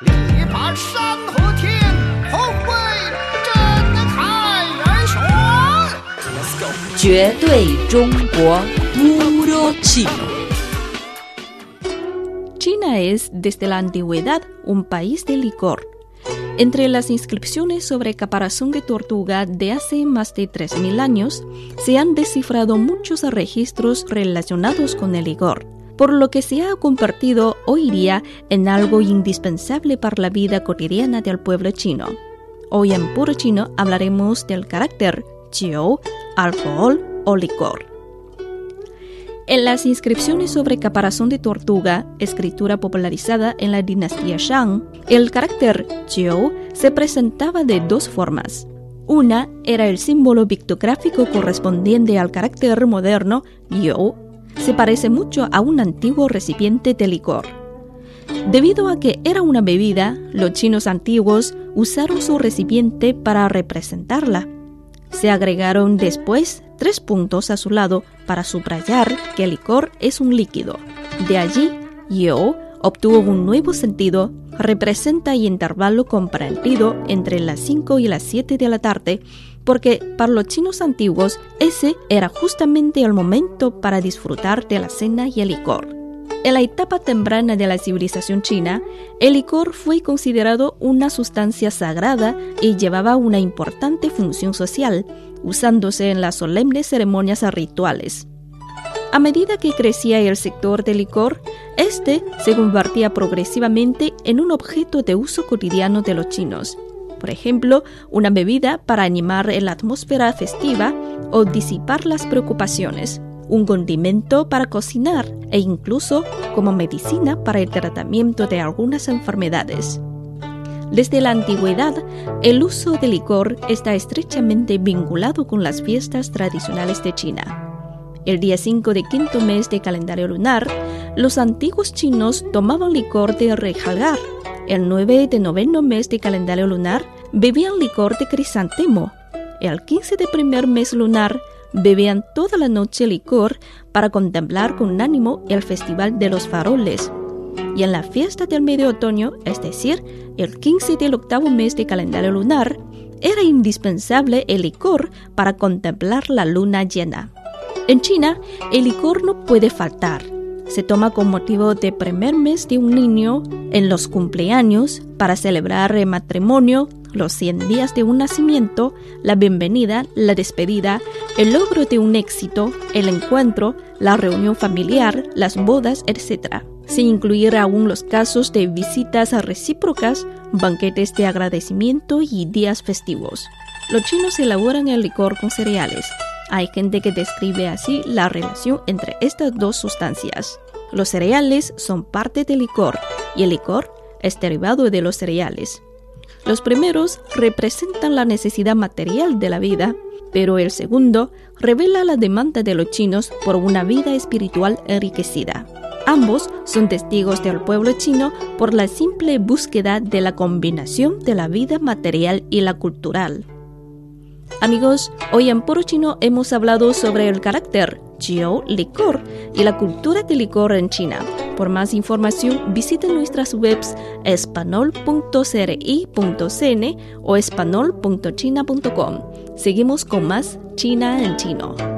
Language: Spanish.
力拔山河天，宏伟震撼人生。Let's go。绝对中国 Puro Chino. China es, desde la antigüedad, un país de licor. Entre las inscripciones sobre caparazón de tortuga de hace más de 3.000 años, se han descifrado muchos registros relacionados con el licor, por lo que se ha convertido hoy día en algo indispensable para la vida cotidiana del pueblo chino. Hoy en Puro Chino hablaremos del carácter jiu, alcohol o licor. En las inscripciones sobre caparazón de tortuga, escritura popularizada en la dinastía Shang, el carácter Jiu se presentaba de dos formas. Una era el símbolo pictográfico correspondiente al carácter moderno Yu. Se parece mucho a un antiguo recipiente de licor. Debido a que era una bebida, los chinos antiguos usaron su recipiente para representarla. Se agregaron después tres puntos a su lado para subrayar que el licor es un líquido. De allí, yo obtuvo un nuevo sentido, representa el intervalo comprendido entre las 5 y las 7 de la tarde, porque para los chinos antiguos ese era justamente el momento para disfrutar de la cena y el licor. En la etapa temprana de la civilización china, el licor fue considerado una sustancia sagrada y llevaba una importante función social, usándose en las solemnes ceremonias rituales. A medida que crecía el sector del licor, este se convertía progresivamente en un objeto de uso cotidiano de los chinos. Por ejemplo, una bebida para animar la atmósfera festiva o disipar las preocupaciones, un condimento para cocinar e incluso como medicina para el tratamiento de algunas enfermedades. Desde la antigüedad, el uso de licor está estrechamente vinculado con las fiestas tradicionales de China. El día 5 de quinto mes de calendario lunar, los antiguos chinos tomaban licor de rejalgar. El 9 de noveno mes de calendario lunar, bebían licor de crisantemo. El 15 de primer mes lunar, bebían toda la noche licor para contemplar con ánimo el festival de los faroles. Y en la fiesta del medio otoño, es decir, el 15 del octavo mes de calendario lunar, era indispensable el licor para contemplar la luna llena. En China, el licor no puede faltar. Se toma con motivo de primer mes de un niño, en los cumpleaños, para celebrar el matrimonio, los 100 días de un nacimiento, la bienvenida, la despedida, el logro de un éxito, el encuentro, la reunión familiar, las bodas, etc. Sin incluir aún los casos de visitas recíprocas, banquetes de agradecimiento y días festivos. Los chinos elaboran el licor con cereales. Hay gente que describe así la relación entre estas dos sustancias. Los cereales son parte del licor y el licor es derivado de los cereales. Los primeros representan la necesidad material de la vida, pero el segundo revela la demanda de los chinos por una vida espiritual enriquecida. Ambos son testigos del pueblo chino por la simple búsqueda de la combinación de la vida material y la cultural. Amigos, hoy en Puro Chino hemos hablado sobre el carácter Jiu licor y la cultura del licor en China. Por más información, visiten nuestras webs espanol.cri.cn o espanol.china.com. Seguimos con más China en chino.